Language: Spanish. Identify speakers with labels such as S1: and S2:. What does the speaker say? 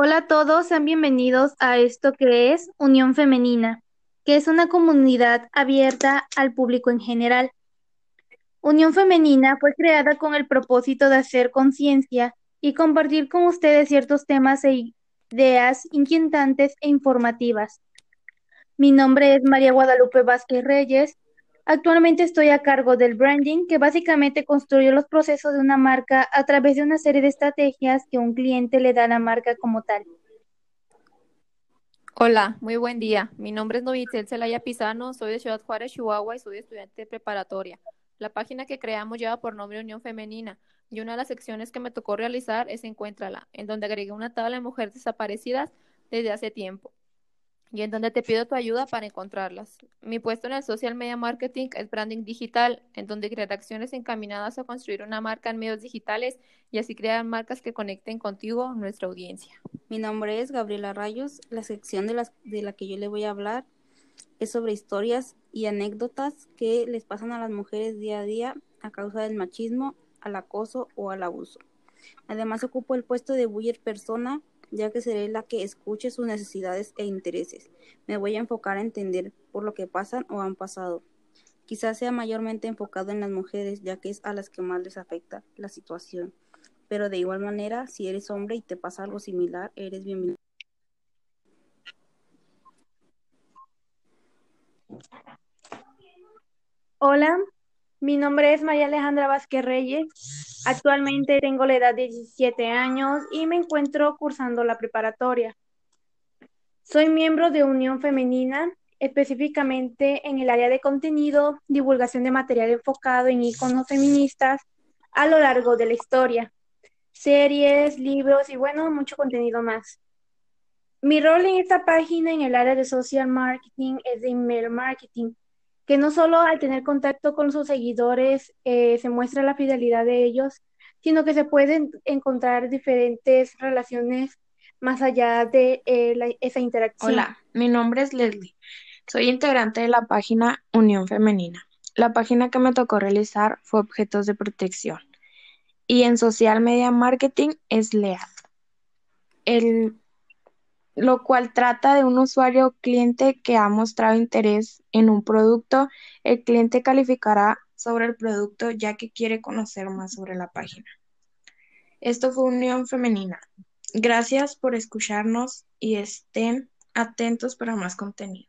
S1: Hola a todos, sean bienvenidos a esto que es Unión Femenina, que es una comunidad abierta al público en general. Unión Femenina fue creada con el propósito de hacer conciencia y compartir con ustedes ciertos temas e ideas inquietantes e informativas. Mi nombre es María Guadalupe Vázquez Reyes Actualmente estoy a cargo del branding, que básicamente construye los procesos de una marca a través de una serie de estrategias que un cliente le da a la marca como tal.
S2: Hola, muy buen día. Mi nombre es Novitzel Celaya Pizano, soy de Ciudad Juárez, Chihuahua y soy estudiante de preparatoria. La página que creamos lleva por nombre Unión Femenina y una de las secciones que me tocó realizar es Encuéntrala, en donde agregué una tabla de mujeres desaparecidas desde hace tiempo y en donde te pido tu ayuda para encontrarlas. Mi puesto en el social media marketing es branding digital, en donde crear acciones encaminadas a construir una marca en medios digitales y así crear marcas que conecten contigo, nuestra audiencia.
S3: Mi nombre es Gabriela Rayos. La sección de, las, de la que yo le voy a hablar es sobre historias y anécdotas que les pasan a las mujeres día a día a causa del machismo, al acoso o al abuso. Además ocupo el puesto de buyer persona ya que seré la que escuche sus necesidades e intereses. Me voy a enfocar a entender por lo que pasan o han pasado. Quizás sea mayormente enfocado en las mujeres, ya que es a las que más les afecta la situación. Pero de igual manera, si eres hombre y te pasa algo similar, eres bienvenido.
S1: Hola, mi nombre es María Alejandra Vázquez Reyes. Actualmente tengo la edad de 17 años y me encuentro cursando la preparatoria. Soy miembro de Unión Femenina, específicamente en el área de contenido, divulgación de material enfocado en iconos feministas a lo largo de la historia, series, libros y bueno, mucho contenido más. Mi rol en esta página en el área de social marketing es de email marketing que no solo al tener contacto con sus seguidores eh, se muestra la fidelidad de ellos, sino que se pueden encontrar diferentes relaciones más allá de eh, esa interacción.
S4: Hola, mi nombre es Leslie. Soy integrante de la página Unión Femenina. La página que me tocó realizar fue Objetos de Protección. Y en Social Media Marketing es LEAD. El lo cual trata de un usuario o cliente que ha mostrado interés en un producto. El cliente calificará sobre el producto ya que quiere conocer más sobre la página. Esto fue Unión Femenina. Gracias por escucharnos y estén atentos para más contenido.